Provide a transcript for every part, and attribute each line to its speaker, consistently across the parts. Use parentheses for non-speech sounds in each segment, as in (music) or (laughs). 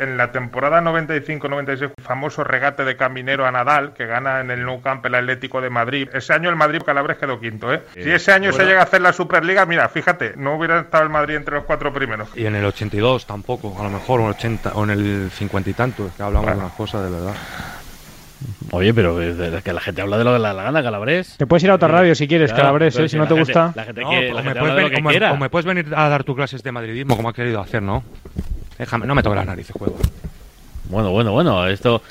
Speaker 1: En la temporada 95-96, famoso regate de Caminero a Nadal, que gana en el Nou Camp el Atlético de Madrid. Ese año el Madrid Calabres quedó quinto, ¿eh? Si ese año se llega a hacer la Superliga, mira, fíjate, no hubiera estado el Madrid entre los cuatro primeros.
Speaker 2: Y en el 82 tampoco, a lo mejor, o en el 80, o en el 50 y tanto, que hablamos de unas cosas de verdad.
Speaker 3: Oye, pero es que la gente habla de lo que le da la gana, Calabres.
Speaker 4: Te puedes ir a otra radio si quieres,
Speaker 3: Claro,
Speaker 4: Calabres, ¿eh?
Speaker 3: si
Speaker 4: si no
Speaker 3: la
Speaker 4: te
Speaker 3: gente-
Speaker 4: gusta.
Speaker 3: La gente,
Speaker 2: No,
Speaker 3: que,
Speaker 2: o,
Speaker 3: la
Speaker 2: me
Speaker 3: gente
Speaker 2: puedes
Speaker 3: habla de lo
Speaker 2: venir,
Speaker 3: que
Speaker 2: o me-
Speaker 3: quiera.
Speaker 2: o me puedes venir a dar tus clases de madridismo como ha querido hacer, ¿no? Déjame, no me toques las narices, juego.
Speaker 3: Bueno, bueno, bueno, esto...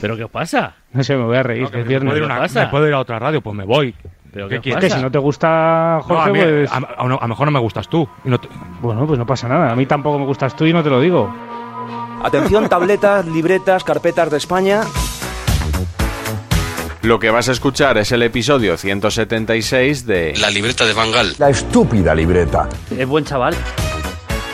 Speaker 3: ¿Pero qué os pasa?
Speaker 4: No sé, me voy a reír,
Speaker 2: No,
Speaker 4: que es
Speaker 2: me,
Speaker 4: viernes.
Speaker 2: puedo ir a
Speaker 3: ¿qué
Speaker 2: una-
Speaker 3: pasa?
Speaker 2: me puedo ir a otra radio, pues me voy.
Speaker 3: ¿Pero
Speaker 2: ¿Qué
Speaker 3: qué
Speaker 2: quieres?
Speaker 4: Si no te gusta
Speaker 2: No, a,
Speaker 4: Jorge,
Speaker 2: mí-
Speaker 4: pues...
Speaker 2: a- a- a lo mejor no me gustas tú. y no te-
Speaker 4: Bueno, pues no pasa nada. A mí tampoco me gustas tú y no te lo digo.
Speaker 5: Atención, tabletas, libretas, carpetas de España.
Speaker 6: Lo que vas a escuchar es el episodio 176 de
Speaker 7: La libreta de Bangal.
Speaker 8: La estúpida libreta.
Speaker 3: Es buen chaval.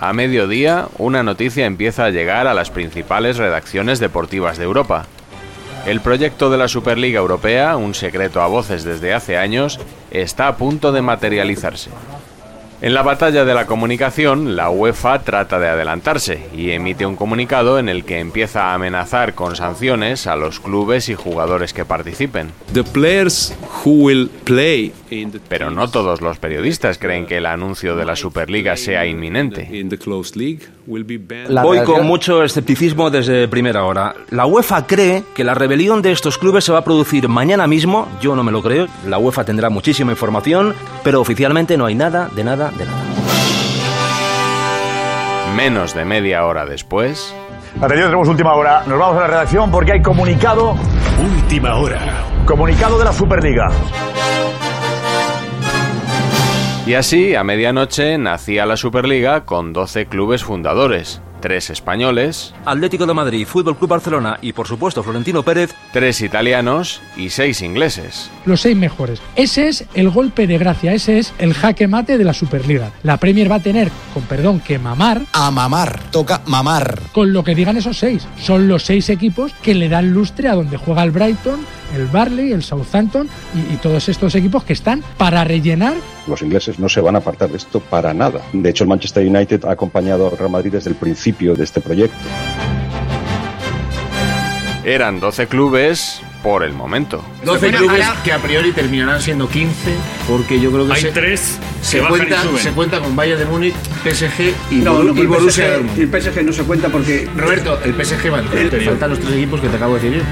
Speaker 6: A mediodía, una noticia empieza a llegar a las principales redacciones deportivas de Europa. El proyecto de la Superliga Europea, un secreto a voces desde hace años, está a punto de materializarse. En la batalla de la comunicación, la UEFA trata de adelantarse y emite un comunicado en el que empieza a amenazar con sanciones a los clubes y jugadores que participen. Pero no todos los periodistas creen que el anuncio de la Superliga sea inminente.
Speaker 5: Voy con mucho escepticismo desde primera hora. La UEFA cree que la rebelión de estos clubes se va a producir mañana mismo. Yo no me lo creo. La UEFA tendrá muchísima información, pero oficialmente no hay nada, de nada, de nada.
Speaker 6: Menos de media hora después,
Speaker 9: Atención, tenemos última hora. Nos vamos a la redacción porque hay comunicado.
Speaker 7: Última hora.
Speaker 9: Comunicado de la Superliga.
Speaker 6: Y así a medianoche nacía la Superliga con 12 clubes fundadores, 3 españoles,
Speaker 5: Atlético de Madrid, Fútbol Club Barcelona y por supuesto Florentino Pérez
Speaker 6: 3 italianos y 6 ingleses.
Speaker 10: Los seis mejores. Ese es el golpe de gracia, ese es el jaque mate de la Superliga. La Premier va a tener, con perdón, que mamar
Speaker 8: A mamar. Toca mamar.
Speaker 10: con lo que digan esos seis. Son los seis equipos que le dan lustre a donde juega el Brighton, el Barley, el Southampton y, y todos estos equipos que están para rellenar
Speaker 11: Los ingleses no se van a apartar de esto para nada. De hecho, el Manchester United ha acompañado al Real Madrid desde el principio de este proyecto.
Speaker 6: Eran 12 clubes por el momento.
Speaker 12: 12 clubes que a priori terminarán siendo 15, porque yo creo que
Speaker 13: Hay
Speaker 12: se,
Speaker 13: tres
Speaker 12: se,
Speaker 13: que bajan y
Speaker 12: cuenta,
Speaker 13: suben.
Speaker 12: se cuenta con Bayern de Múnich, PSG y,
Speaker 13: No,
Speaker 12: Boru-
Speaker 13: no,
Speaker 12: y Borussia
Speaker 13: PSG
Speaker 12: Dortmund.
Speaker 13: el PSG no se cuenta porque
Speaker 12: Roberto, el PSG va
Speaker 13: El-
Speaker 12: te faltan los tres equipos que te acabo de decir.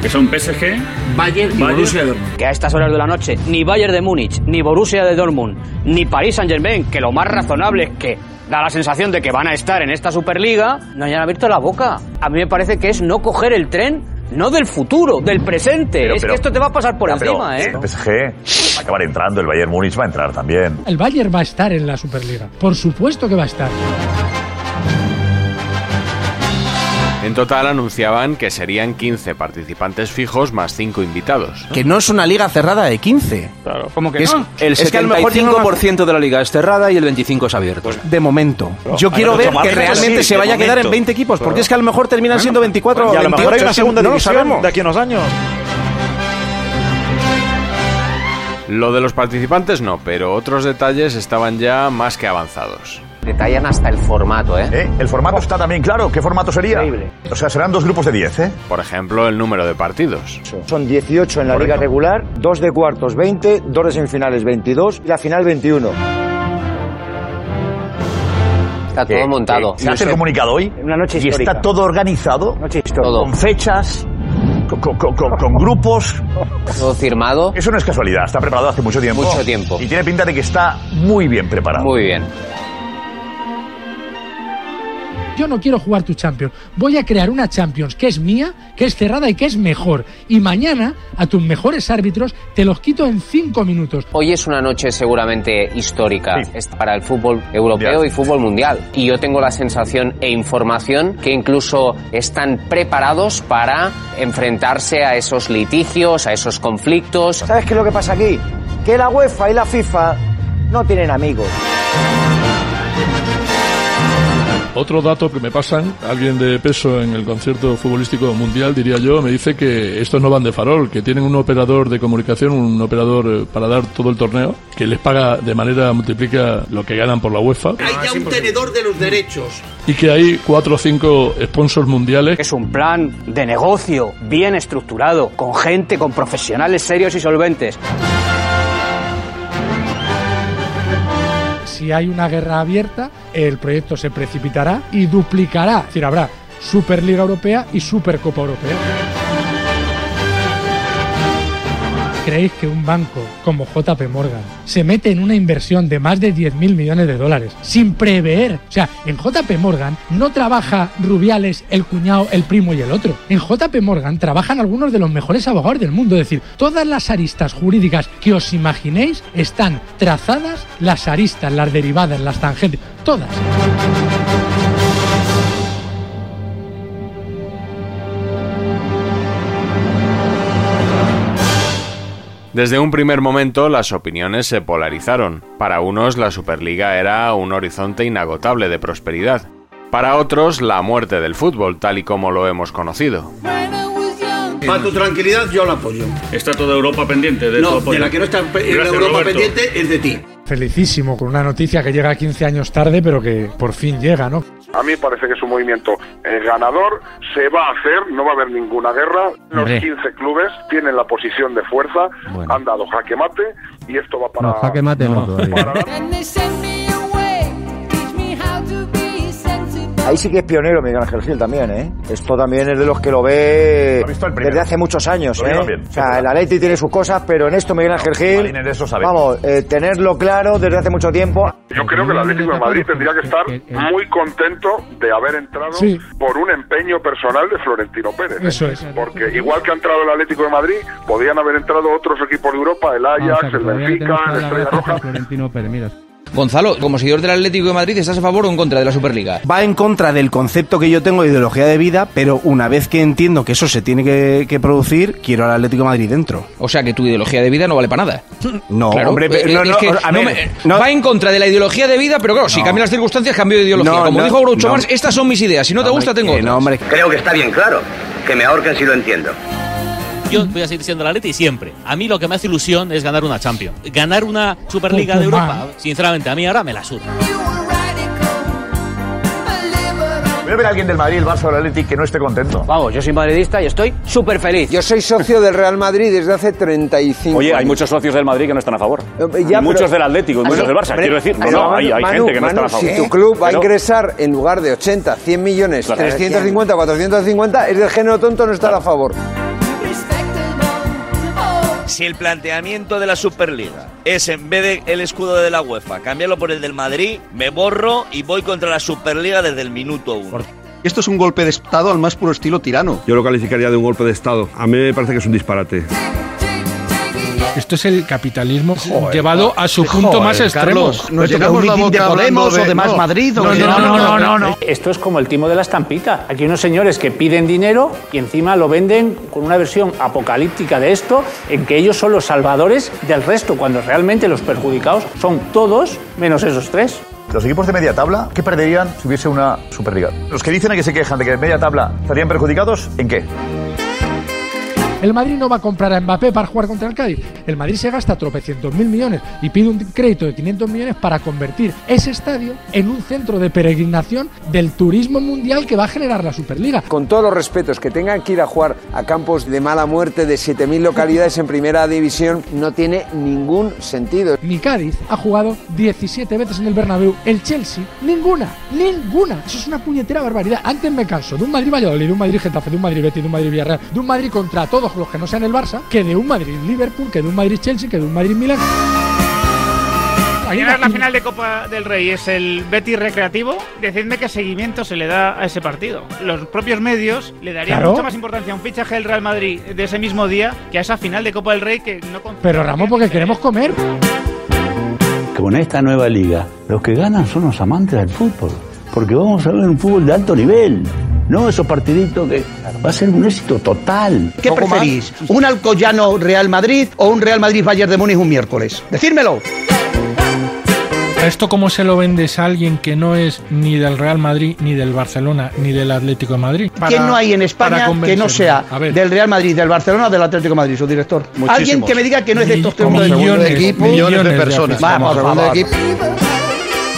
Speaker 13: que son PSG,
Speaker 12: Bayern y
Speaker 13: Bayern.
Speaker 12: Borussia Dortmund.
Speaker 14: Que a estas horas de la noche ni Bayern de Múnich, ni Borussia de Dortmund, ni Paris Saint-Germain, que lo más razonable es que da la sensación de que van a estar en esta Superliga, no hayan abierto la boca. A mí me parece que es no coger el tren, no del futuro, del presente.
Speaker 9: Pero-
Speaker 14: es
Speaker 9: pero-
Speaker 14: que esto te va a pasar por
Speaker 9: Ya, pero
Speaker 14: encima, ¿eh?
Speaker 9: El PSG va a acabar entrando, el Bayern Múnich va a entrar también.
Speaker 10: El Bayern va a estar en la Superliga. Por supuesto que va a estar.
Speaker 6: En total anunciaban que serían 15 participantes fijos más 5 invitados.
Speaker 15: Que no es una liga cerrada de 15.
Speaker 16: Claro.
Speaker 17: ¿Cómo que
Speaker 15: Es,
Speaker 17: no?
Speaker 15: el
Speaker 17: Es que a lo mejor tiene
Speaker 15: 75% de la liga es cerrada y el 25% es abierto. de momento. Yo quiero ver que realmente
Speaker 9: sí,
Speaker 15: se vaya a quedar en
Speaker 9: momento.
Speaker 15: 20 equipos, porque es que a lo mejor terminan siendo 24 o
Speaker 9: Y a lo
Speaker 15: 28.
Speaker 9: mejor hay una segunda
Speaker 15: no lo
Speaker 9: división
Speaker 15: sabemos.
Speaker 9: de aquí a unos años.
Speaker 6: Lo de los participantes no, pero otros detalles estaban ya más que avanzados.
Speaker 14: Detallan hasta el formato, ¿eh?
Speaker 9: ¿Eh? El formato está también claro. ¿Qué formato sería? O sea, serán dos grupos de 10, ¿eh?
Speaker 6: Por ejemplo, el número de partidos.
Speaker 18: Son 18 en la
Speaker 9: Correcto.
Speaker 18: liga regular, 2 de cuartos 20, 2 de semifinales 22 y la final 21.
Speaker 14: Está todo montado.
Speaker 9: ¿Se hace el comunicado hoy?
Speaker 18: Una noche
Speaker 9: Y
Speaker 18: histórica.
Speaker 9: está todo organizado.
Speaker 18: Noche histórica.
Speaker 14: Todo.
Speaker 9: Con fechas, con, con- con- con- con grupos.
Speaker 14: Todo firmado.
Speaker 9: Eso no es casualidad, está preparado hace mucho tiempo.
Speaker 14: Mucho tiempo.
Speaker 9: Y tiene pinta de que está muy bien preparado.
Speaker 14: Muy bien.
Speaker 10: Yo no quiero jugar tu Champions. Voy a crear una Champions que es mía, que es cerrada y que es mejor. Y mañana a tus mejores árbitros te los quito en cinco minutos.
Speaker 14: Hoy es una noche seguramente histórica para el fútbol europeo y fútbol mundial. Y yo tengo la sensación e información que incluso están preparados para enfrentarse a esos litigios, a esos conflictos.
Speaker 18: ¿Sabes qué es lo que pasa aquí? Que la UEFA y la FIFA no tienen amigos.
Speaker 19: Otro dato que me pasan, alguien de peso en el concierto futbolístico mundial, diría yo, me dice que estos no van de farol, que tienen un operador de comunicación, un operador eh, para dar todo el torneo, que les paga de manera, multiplica lo que ganan por la UEFA,
Speaker 20: Hay ya un tenedor de los derechos.
Speaker 19: y que hay cuatro o cinco sponsors mundiales.
Speaker 14: Es un plan de negocio bien estructurado, con gente, con profesionales serios y solventes.
Speaker 10: Si hay una guerra abierta, el proyecto se precipitará y duplicará. Es decir, habrá Superliga Europea y Supercopa Europea. ¿Creéis que un banco como JP Morgan se mete en una inversión de más de 10.000 millones de dólares sin prever? O sea, en JP Morgan no trabaja Rubiales, el cuñado, el primo y el otro. En JP Morgan trabajan algunos de los mejores abogados del mundo. Es decir, todas las aristas jurídicas que os imaginéis están trazadas, las aristas, las derivadas, las tangentes, todas.
Speaker 6: Desde un primer momento las opiniones se polarizaron. Para unos la Superliga era un horizonte inagotable de prosperidad. Para otros la muerte del fútbol tal y como lo hemos conocido.
Speaker 20: Para tu tranquilidad, yo lo apoyo.
Speaker 21: Está toda Europa pendiente de tu
Speaker 20: No,
Speaker 21: apoyo.
Speaker 20: de la que no está en
Speaker 21: Gracias,
Speaker 20: Europa
Speaker 21: Roberto.
Speaker 20: pendiente es de ti.
Speaker 10: Felicísimo con una noticia que llega 15 años tarde, pero que por fin llega, ¿no?
Speaker 22: A mí me parece que es un movimiento eh, ganador, se va a hacer, no va a haber ninguna guerra. Los
Speaker 17: Hombre.
Speaker 22: 15 clubes tienen la posición de fuerza,
Speaker 17: Bueno.
Speaker 22: han dado jaque mate y esto va para...
Speaker 17: No, jaque mate no, todavía.
Speaker 18: Ahí sí que es pionero Miguel Ángel Gil también, ¿eh? Esto también es de los que lo ve
Speaker 9: visto el
Speaker 18: desde hace muchos años,
Speaker 9: Lo
Speaker 18: ¿eh? o sea, el Atleti tiene sus cosas, pero en esto Miguel Ángel Gil,
Speaker 9: Marines de eso sabe.
Speaker 18: vamos, eh, tenerlo claro desde hace mucho tiempo.
Speaker 22: Yo creo que el Atlético de Madrid tendría que estar muy contento de haber entrado
Speaker 10: Sí.
Speaker 22: por un empeño personal de Florentino Pérez. ¿eh?
Speaker 10: Eso es.
Speaker 22: Porque igual que ha entrado el Atlético de Madrid, podían haber entrado otros equipos de Europa, el Ajax, el Benfica, el Estrella Roja.
Speaker 17: Florentino Pérez, mira.
Speaker 23: Gonzalo, como seguidor del Atlético de Madrid, ¿estás a favor o en contra de la Superliga?
Speaker 15: Va en contra del concepto que yo tengo de ideología de vida, pero una vez que entiendo que eso se tiene que, que producir, quiero al Atlético de Madrid dentro.
Speaker 23: O sea que tu ideología de vida no vale para nada. (laughs)
Speaker 15: No,
Speaker 23: Claro,
Speaker 15: hombre,
Speaker 23: eh,
Speaker 15: pero- no,
Speaker 23: es
Speaker 15: no,
Speaker 23: que
Speaker 15: a
Speaker 23: no
Speaker 15: ver,
Speaker 23: me-
Speaker 15: no.
Speaker 23: va en contra de la ideología de vida, pero claro, si
Speaker 15: No.
Speaker 23: cambian las circunstancias, cambio de ideología.
Speaker 15: No,
Speaker 23: Como
Speaker 15: no,
Speaker 23: dijo Groucho
Speaker 15: no.
Speaker 23: Marx, estas son mis ideas. Si no te gusta, tengo otras.
Speaker 15: no, hombre.
Speaker 24: Creo que está bien claro. Que me ahorquen si lo entiendo.
Speaker 3: Yo voy a seguir siendo la Leti siempre. A mí lo que me hace ilusión es ganar una Champions. Ganar una Superliga de Europa, sinceramente, a mí ahora me la suda.
Speaker 9: Voy a ver a alguien del Madrid, el Barça o el Atlético que no esté contento.
Speaker 14: Vamos, yo soy madridista y estoy súper feliz.
Speaker 25: Yo soy socio del Real Madrid desde hace 35
Speaker 26: Oye, hay muchos socios del Madrid que no están a favor.
Speaker 25: Eh,
Speaker 26: y
Speaker 25: ya,
Speaker 26: muchos
Speaker 25: pero-
Speaker 26: del Atlético y muchos del Barça. Quiero decir, no, no, hay, hay
Speaker 25: Manu,
Speaker 26: gente que no está a favor.
Speaker 25: Si tu club va a ingresar en lugar de 80, 100 millones,
Speaker 26: Claro.
Speaker 25: 350, 450, es del género tonto no estar a favor.
Speaker 13: Si el planteamiento de la Superliga es en vez de el escudo de la UEFA, cambiarlo por el del Madrid, me borro y voy contra la Superliga desde el minuto uno.
Speaker 27: Esto es un golpe de Estado al más puro estilo tirano.
Speaker 28: Yo lo calificaría de un golpe de Estado. A mí me parece que es un disparate.
Speaker 4: Esto es el capitalismo llevado a su punto más extremo.
Speaker 29: ¿Nos llenamos la boca de Podemos o de Más Madrid?
Speaker 4: No, no, no, no, no.
Speaker 30: Esto es como el timo de la estampita. Aquí unos señores que piden dinero y encima lo venden con una versión apocalíptica de esto, en que ellos son los salvadores del resto, cuando realmente los perjudicados son todos menos esos tres.
Speaker 9: Los equipos de media tabla, ¿qué perderían si hubiese una Superliga? Los que dicen que se quejan de que media tabla estarían perjudicados, ¿en qué?
Speaker 10: El Madrid no va a comprar a Mbappé para jugar contra el Cádiz. El Madrid se gasta tropecientos mil millones y pide un crédito de 500 millones para convertir ese estadio en un centro de peregrinación del turismo mundial que va a generar la Superliga.
Speaker 25: Con todos los respetos, que tengan que ir a jugar a campos de mala muerte de 7.000 localidades en primera división no tiene ningún sentido.
Speaker 10: Mi Cádiz ha jugado 17 veces en el Bernabéu. El Chelsea, ninguna, ninguna. Eso es una puñetera barbaridad. Antes me canso de un Madrid Valladolid, de un Madrid Getafe, de un Madrid Betis, de un Madrid Villarreal, de un Madrid contra todos los que no sean el Barça, que de un Madrid Liverpool, que de un Madrid Chelsea, que de un Madrid Milán.
Speaker 31: Mañana la final de Copa del Rey es el Betis Recreativo. Decidme qué seguimiento se le da a ese partido. Los propios medios le darían
Speaker 10: Claro.
Speaker 31: mucha más importancia a un fichaje del Real Madrid de ese mismo día que a esa final de Copa del Rey que no
Speaker 10: Pero Ramón, porque queremos comer.
Speaker 32: Con esta nueva liga, los que ganan son los amantes del fútbol. Porque vamos a ver un fútbol de alto nivel. No esos partiditos que va a ser un éxito total.
Speaker 29: ¿Qué preferís? ¿Un Alcoyano Real Madrid o un Real Madrid Bayern de Múnich un miércoles? Decírmelo.
Speaker 4: ¿Esto cómo se lo vendes a alguien que no es ni del Real Madrid, ni del Barcelona, ni del Atlético de Madrid?
Speaker 29: ¿Quién no hay en España
Speaker 4: para
Speaker 29: que no sea del Real Madrid, del Barcelona o del Atlético de Madrid, su director? Alguien que me diga que no es de estos tres
Speaker 4: Millones,
Speaker 29: mundos.
Speaker 4: millones, millones de personas.
Speaker 29: Vamos, por
Speaker 4: Segundo
Speaker 29: favor.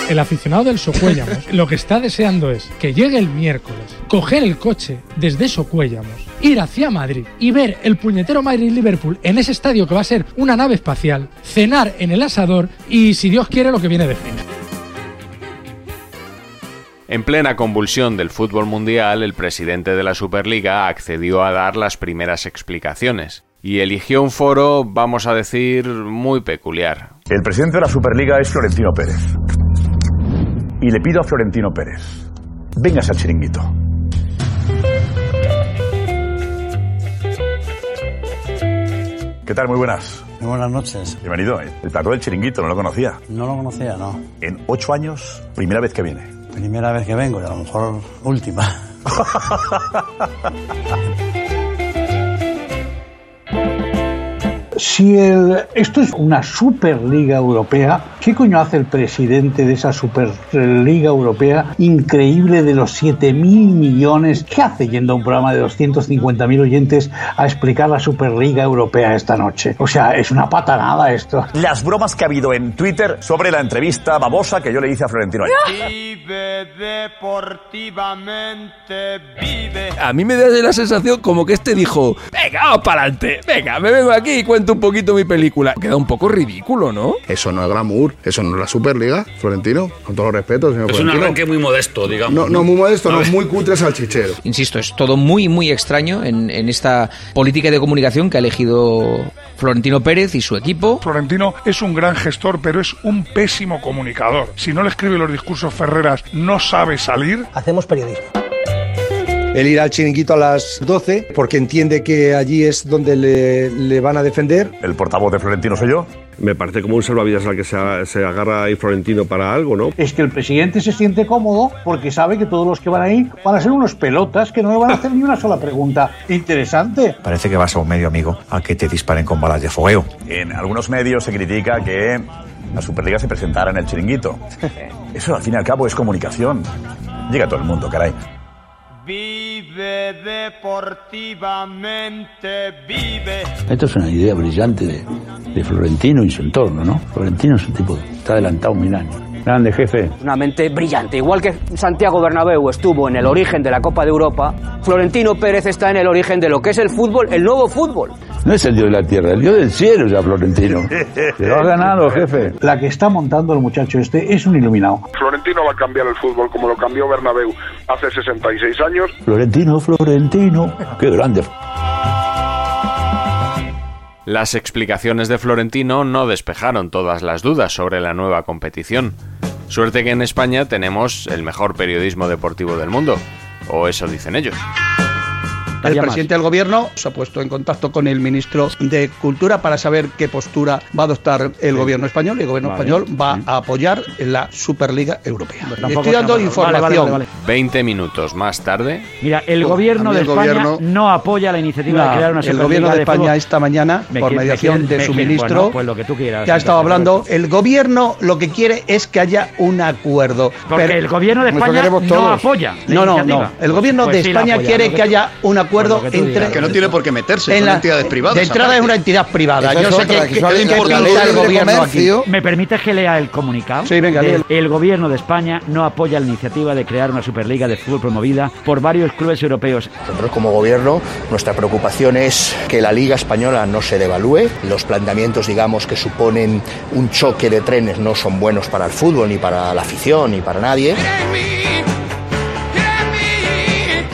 Speaker 10: El aficionado del Socuéllamos lo que está deseando es que llegue el miércoles, coger el coche desde Socuéllamos, ir hacia Madrid y ver el puñetero Madrid-Liverpool en ese estadio que va a ser una nave espacial, cenar en el asador y, si Dios quiere, lo que viene de fin.
Speaker 6: En plena convulsión del fútbol mundial, el presidente de la Superliga accedió a dar las primeras explicaciones y eligió un foro, vamos a decir, muy peculiar.
Speaker 9: El presidente de la Superliga es Florentino Pérez. Y le pido a Florentino Pérez, vengas al chiringuito. ¿Qué tal? Muy buenas.
Speaker 32: Muy buenas noches.
Speaker 9: Bienvenido. El plató del chiringuito, no lo conocía.
Speaker 32: No lo conocía, no.
Speaker 9: En ocho años, primera vez que viene.
Speaker 32: Primera vez que vengo y a lo mejor última. (laughs)
Speaker 33: Si el- esto es una Superliga Europea, ¿qué coño hace el presidente de esa Superliga Europea increíble de los 7.000 millones? ¿Qué hace yendo a un programa de 250.000 oyentes a explicar la Superliga Europea esta noche? O sea, es una patanada esto.
Speaker 9: Las bromas que ha habido en Twitter sobre la entrevista babosa que yo le hice a Florentino ayer.
Speaker 34: Vive deportivamente, vive.
Speaker 35: A mí me da la sensación como que este dijo, venga, vamos para adelante, venga, me vengo aquí y cuento un poquito mi película. Queda un poco ridículo, ¿no?
Speaker 36: Eso no es glamour, eso no es la Superliga, Florentino, con todo los respetos, señor
Speaker 21: Es un
Speaker 36: Florentino.
Speaker 21: arranque muy modesto, digamos.
Speaker 36: No, no, muy modesto, no, muy cutre salchichero.
Speaker 23: Insisto, es todo muy, muy extraño en, en esta política de comunicación que ha elegido Florentino Pérez y su equipo.
Speaker 26: Florentino es un gran gestor, pero es un pésimo comunicador. Si no le escribe los discursos Ferreras, no sabe salir.
Speaker 28: Hacemos periodismo. Él irá al chiringuito a las 12 porque entiende que allí es donde le, le van a defender.
Speaker 9: El portavoz de Florentino soy yo.
Speaker 37: Me parece como un salvavidas al que se, se agarra ahí Florentino para algo, ¿no?
Speaker 33: Es que el presidente se siente cómodo porque sabe que todos los que van ahí van a ser unos pelotas que no le van a hacer ni una sola pregunta interesante.
Speaker 38: Parece que vas a un medio amigo al que te disparen con balas de fogueo.
Speaker 9: En algunos medios se critica que la Superliga se presentara en el chiringuito. (laughs) Eso al fin y al cabo es comunicación. Llega a todo el mundo, caray.
Speaker 34: Vive deportivamente, vive.
Speaker 32: Esto es una idea brillante de, de Florentino y su entorno, ¿no? Florentino es un tipo que está adelantado mil años. Grande jefe.
Speaker 14: Una mente brillante. Igual que Santiago Bernabéu estuvo en el origen de la Copa de Europa, Florentino Pérez está en el origen de lo que es el fútbol, el nuevo fútbol.
Speaker 32: No es el dios de la tierra, el dios del cielo ya Florentino. Se (laughs) lo ha ganado, jefe.
Speaker 33: La que está montando el muchacho este es un iluminado.
Speaker 22: Florentino va a cambiar el fútbol como lo cambió Bernabéu hace 66 años.
Speaker 32: Florentino, Florentino. Qué grande.
Speaker 6: Las explicaciones de Florentino no despejaron todas las dudas sobre la nueva competición. Suerte que en España tenemos el mejor periodismo deportivo del mundo, o eso dicen ellos.
Speaker 29: El presidente del gobierno se ha puesto en contacto con el ministro de Cultura para saber qué postura va a adoptar el gobierno español y el gobierno
Speaker 39: Vale.
Speaker 29: español va a apoyar la Superliga Europea.
Speaker 39: tampoco
Speaker 29: Estoy dando información.
Speaker 39: vale, vale, vale.
Speaker 6: 20 minutos más tarde,
Speaker 39: Mira, el
Speaker 29: Pues,
Speaker 39: gobierno de
Speaker 29: el
Speaker 39: España
Speaker 29: gobierno-
Speaker 39: no apoya la iniciativa
Speaker 29: No,
Speaker 39: de crear una
Speaker 29: el
Speaker 39: Superliga
Speaker 29: gobierno de España
Speaker 39: fútbol.
Speaker 29: esta mañana,
Speaker 39: Me
Speaker 29: por
Speaker 39: quiere-
Speaker 29: mediación
Speaker 39: quiere-
Speaker 29: de su
Speaker 39: quiere-
Speaker 29: ministro,
Speaker 39: bueno, pues lo que tú quieras.
Speaker 29: que ha estado hablando, el gobierno lo que quiere es que haya un acuerdo.
Speaker 39: Porque el gobierno de España no apoya la
Speaker 29: No, no, no. El gobierno
Speaker 39: Pues
Speaker 29: de
Speaker 39: sí
Speaker 29: España
Speaker 39: apoya,
Speaker 29: quiere
Speaker 39: que
Speaker 29: haya un acuerdo
Speaker 39: Que tú
Speaker 29: entre.
Speaker 39: digas. Que no
Speaker 1: tiene por qué meterse,
Speaker 29: en
Speaker 1: son
Speaker 29: la-
Speaker 1: entidades privadas,
Speaker 29: De entrada es una entidad privada. Yo sé
Speaker 1: otra,
Speaker 29: que,
Speaker 1: que
Speaker 29: que,
Speaker 1: importa
Speaker 29: el gobierno aquí.
Speaker 39: ¿Me permites que lea el comunicado?
Speaker 29: Sí, venga, léelo.
Speaker 39: El gobierno de España no apoya la iniciativa de crear una Superliga de fútbol promovida por varios clubes europeos.
Speaker 40: Nosotros como gobierno nuestra preocupación es que la Liga Española no se devalúe. Los planteamientos, digamos, que suponen un choque de trenes no son buenos para el fútbol, ni para la afición, ni para nadie.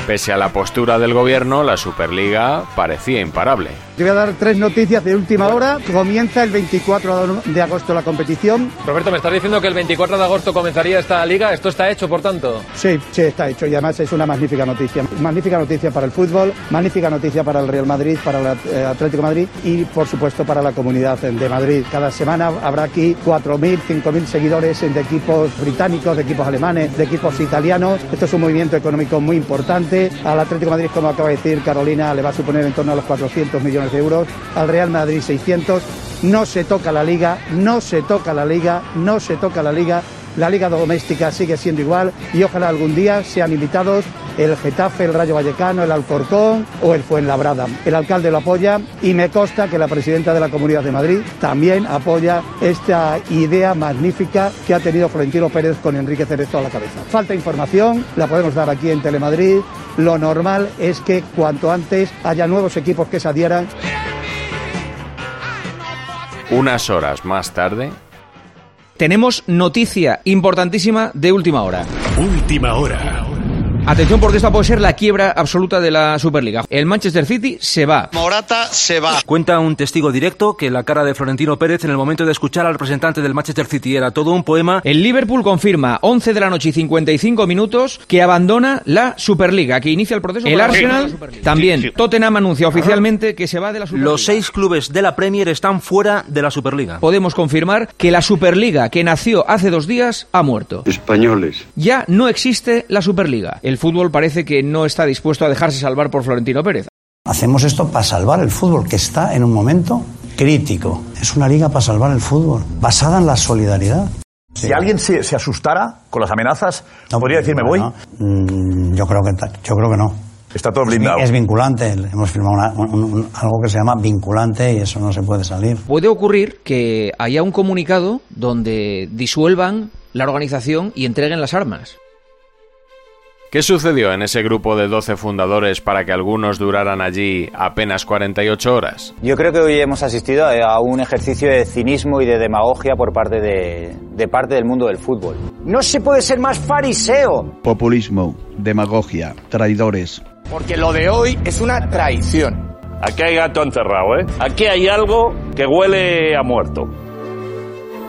Speaker 6: Pese a la postura del gobierno, la Superliga parecía imparable.
Speaker 7: Te voy a dar tres noticias de última hora. Comienza el 24 de agosto la competición.
Speaker 41: Roberto, ¿me estás diciendo que el 24 de agosto comenzaría esta liga? ¿Esto está hecho, por tanto?
Speaker 7: Sí, sí, está hecho y además es una magnífica noticia. Magnífica noticia para el fútbol, magnífica noticia para el Real Madrid, para el eh, Atlético de Madrid y por supuesto para la comunidad de Madrid. Cada semana habrá aquí 4.000, 5.000 seguidores de equipos británicos, de equipos alemanes, de equipos italianos. Esto es un movimiento económico muy importante. Al Atlético de Madrid, como acaba de decir Carolina, le va a suponer en torno a los 400 millones de euros. Al Real Madrid 600. No se toca la liga, no se toca la liga, no se toca la liga. La liga doméstica sigue siendo igual y ojalá algún día sean invitados el Getafe, el Rayo Vallecano, el Alcorcón o el Fuenlabrada. El alcalde lo apoya y me consta que la presidenta de la Comunidad de Madrid también apoya esta idea magnífica que ha tenido Florentino Pérez con Enrique Cerezo a la cabeza. Falta información, la podemos dar aquí en Telemadrid. Lo normal es que cuanto antes haya nuevos equipos que se adhieran
Speaker 6: Unas horas más tarde,
Speaker 23: Tenemos noticia importantísima de última hora.
Speaker 42: Última hora.
Speaker 23: Atención porque esta puede ser la quiebra absoluta de la Superliga. El Manchester City se va.
Speaker 1: Morata se va.
Speaker 5: Cuenta un testigo directo que la cara de Florentino Pérez en el momento de escuchar al representante del Manchester City era todo un poema.
Speaker 23: El Liverpool confirma 11 de la noche y 55 minutos que abandona la Superliga, que inicia el proceso. El Arsenal
Speaker 5: la Superliga.
Speaker 23: también.
Speaker 5: Sí, sí.
Speaker 23: Tottenham anuncia oficialmente que se va de la Superliga.
Speaker 5: Los seis clubes de la Premier están fuera de la Superliga.
Speaker 23: Podemos confirmar que la Superliga que nació hace dos días ha muerto.
Speaker 42: Españoles.
Speaker 23: Ya no existe la Superliga. El fútbol parece que no está dispuesto a dejarse salvar por Florentino Pérez.
Speaker 43: Hacemos esto para salvar el fútbol, que está en un momento crítico. Es una liga para salvar el fútbol, basada en la solidaridad.
Speaker 9: Si alguien se, se asustara con las amenazas, podría decir me voy.
Speaker 43: Mm, Yo creo que ta- yo creo que no.
Speaker 9: Está todo
Speaker 43: Es,
Speaker 9: blindado.
Speaker 43: es vinculante. Hemos firmado una- un- un- algo que se llama vinculante y eso no se puede salir.
Speaker 23: Puede ocurrir que haya un comunicado donde disuelvan la organización y entreguen las armas.
Speaker 6: ¿Qué sucedió en ese grupo de 12 fundadores para que algunos duraran allí apenas 48 horas?
Speaker 44: Yo creo que hoy hemos asistido a un ejercicio de cinismo y de demagogia por parte de, de parte del mundo del fútbol.
Speaker 25: No se puede ser más fariseo.
Speaker 45: Populismo, demagogia, traidores.
Speaker 25: Porque lo de hoy es una traición.
Speaker 21: Aquí hay gato encerrado, ¿eh? Aquí hay algo que huele a muerto.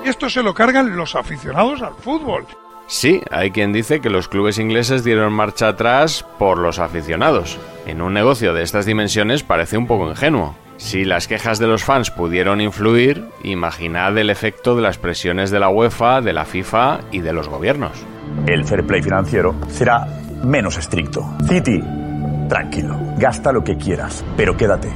Speaker 26: Y esto se lo cargan los aficionados al fútbol.
Speaker 6: Sí, hay quien dice que los clubes ingleses dieron marcha atrás por los aficionados. En un negocio de estas dimensiones parece un poco ingenuo. Si las quejas de los fans pudieron influir, imaginad el efecto de las presiones de la UEFA, de la FIFA y de los gobiernos.
Speaker 9: El fair play financiero será menos estricto. City, tranquilo, gasta lo que quieras, pero quédate.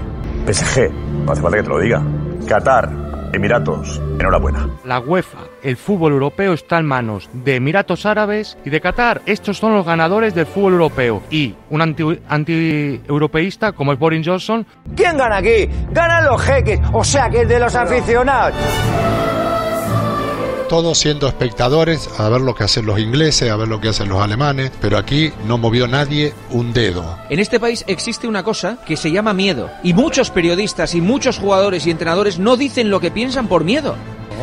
Speaker 9: PSG, no hace falta que te lo diga. Qatar, Emiratos, enhorabuena.
Speaker 2: La UEFA, el fútbol europeo está en manos de Emiratos Árabes y de Qatar. Estos son los ganadores del fútbol europeo. Y un anti- anti-europeísta como es Boris Johnson
Speaker 25: ¿Quién gana aquí? Ganan los jeques, o sea que es de los aficionados.
Speaker 46: todos siendo espectadores a ver lo que hacen los ingleses, a ver lo que hacen los alemanes, pero aquí no movió nadie un dedo.
Speaker 23: En este país existe una cosa que se llama miedo. Y muchos periodistas y muchos jugadores y entrenadores no dicen lo que piensan por miedo.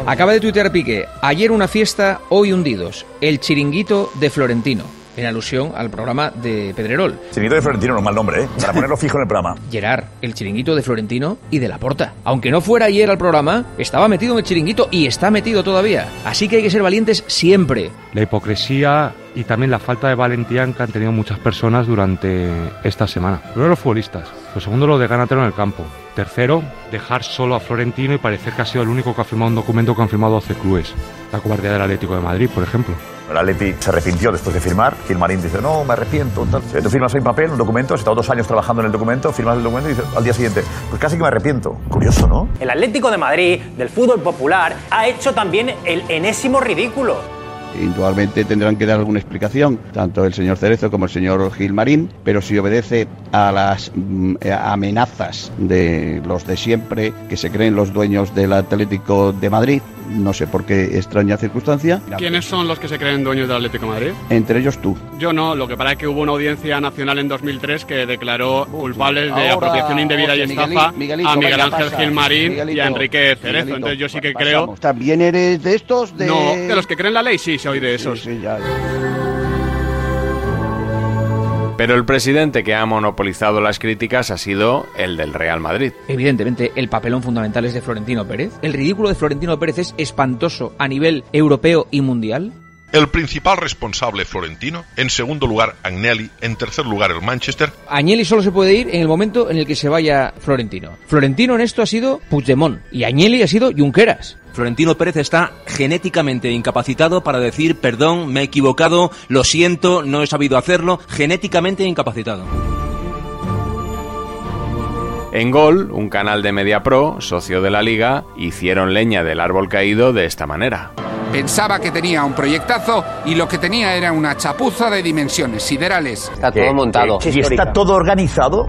Speaker 23: Acaba de tuitear Piqué, ayer una fiesta, hoy hundidos, el chiringuito de Florentino, en alusión al programa de Pedrerol.
Speaker 9: Chiringuito de Florentino no es mal nombre, ¿eh? (laughs) Para ponerlo fijo en el programa.
Speaker 23: Gerard, el chiringuito de Florentino y de Laporta. Aunque no fuera ayer al programa, estaba metido en el chiringuito y está metido todavía. Así que hay que ser valientes siempre.
Speaker 2: La hipocresía y también la falta de valentía que han tenido muchas personas durante esta semana. Primero los futbolistas, lo segundo lo de Ganatero en el campo. Tercero, dejar solo a Florentino y parecer que ha sido el único que ha firmado un documento que han firmado 12 clubes. La cobardía del Atlético de Madrid, por ejemplo.
Speaker 9: El Atleti se arrepintió después de firmar. Gilmarín dice, no, me arrepiento. Tal. Tú firmas ahí un papel, un documento, has estado dos años trabajando en el documento, firmas el documento y dices al día siguiente, pues casi que me arrepiento. Curioso, ¿no?
Speaker 47: El Atlético de Madrid, del fútbol popular, ha hecho también el enésimo ridículo.
Speaker 45: Indudablemente tendrán que dar alguna explicación, tanto el señor Cerezo como el señor Gilmarín, pero si obedece a las mm, amenazas de los de siempre, que se creen los dueños del Atlético de Madrid, no sé por qué extraña circunstancia.
Speaker 48: ¿Quiénes son los que se creen dueños del Atlético de Madrid?
Speaker 45: Entre ellos tú.
Speaker 48: Yo no, lo que pasa es que hubo una audiencia nacional en 2003 que declaró culpables de apropiación indebida y estafa a Miguel Ángel Gilmarín y a Enrique Cerezo. Entonces yo sí que creo...
Speaker 45: ¿También eres de estos? De...
Speaker 48: No, de los que creen la ley sí, esos.
Speaker 45: Sí, ya.
Speaker 6: Pero el presidente que ha monopolizado las críticas ha sido el del Real Madrid.
Speaker 23: Evidentemente, el papelón fundamental es de Florentino Pérez. El ridículo de Florentino Pérez es espantoso a nivel europeo y mundial.
Speaker 49: El principal responsable Florentino, en segundo lugar Agnelli, en tercer lugar el Manchester.
Speaker 23: Agnelli solo se puede ir en el momento en el que se vaya Florentino. Florentino en esto ha sido Puigdemont y Agnelli ha sido Junqueras.
Speaker 5: Florentino Pérez está genéticamente incapacitado para decir perdón, me he equivocado, lo siento, no he sabido hacerlo, genéticamente incapacitado.
Speaker 6: En Gol, un canal de Media Pro, socio de la liga, hicieron leña del árbol caído de esta manera.
Speaker 1: Pensaba que tenía un proyectazo y lo que tenía era una chapuza de dimensiones siderales.
Speaker 44: Está todo montado.
Speaker 9: ¿Y está todo organizado?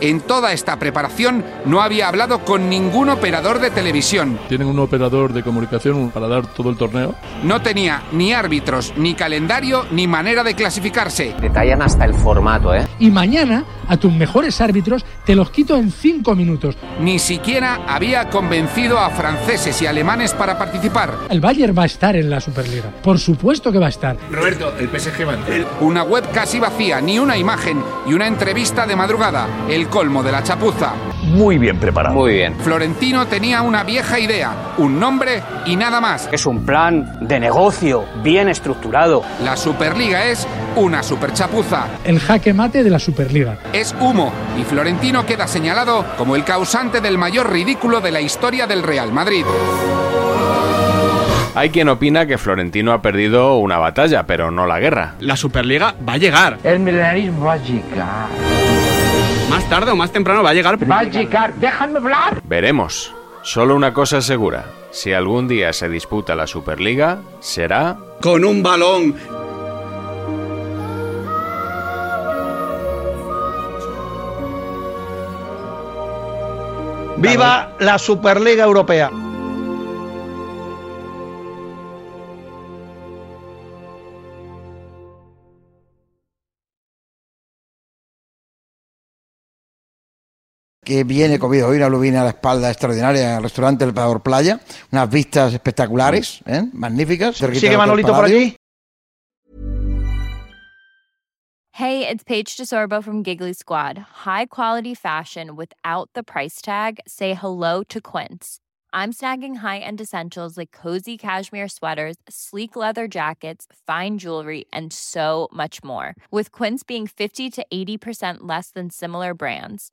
Speaker 1: En toda esta preparación no había hablado con ningún operador de televisión.
Speaker 50: ¿Tienen un operador de comunicación para dar todo el torneo?
Speaker 1: No tenía ni árbitros, ni calendario, ni manera de clasificarse.
Speaker 44: Detallan hasta el formato, ¿eh?
Speaker 51: Y mañana a tus mejores árbitros te los quito en cinco minutos.
Speaker 1: Ni siquiera había convencido a franceses y alemanes para participar.
Speaker 51: El Bayern va a estar en la Superliga. Por supuesto que va a estar.
Speaker 1: Roberto, el PSG va a entrar. Una web casi vacía, ni una imagen y una entrevista de madrugada. El colmo de la chapuza.
Speaker 9: Muy bien preparado.
Speaker 44: Muy bien.
Speaker 1: Florentino tenía una vieja idea, un nombre y nada más.
Speaker 44: Es un plan de negocio bien estructurado.
Speaker 1: La Superliga es una superchapuza.
Speaker 51: El jaque mate de la Superliga.
Speaker 1: Es humo y Florentino queda señalado como el causante del mayor ridículo de la historia del Real Madrid.
Speaker 6: Hay quien opina que Florentino ha perdido una batalla, pero no la guerra.
Speaker 48: La Superliga va a llegar.
Speaker 52: El milenarismo va a llegar.
Speaker 48: Más tarde o más temprano va a llegar.
Speaker 52: Va a llegar. Déjame hablar.
Speaker 6: Veremos. Solo una cosa es segura. Si algún día se disputa la Superliga, será...
Speaker 29: Con un balón. ¡Viva la Superliga Europea! Que viene comido hoy una lubina a la espalda extraordinaria en el restaurante El Parador Playa, unas vistas espectaculares, ¿eh? magníficas. Sigue Manolito por allí.
Speaker 53: Hey, it's Paige DeSorbo from Giggly Squad. High quality fashion without the price tag. Say hello to Quince. I'm snagging high-end essentials like cozy cashmere sweaters, sleek leather jackets, fine jewelry, and so much more. With Quince being 50 to 80% less than similar brands.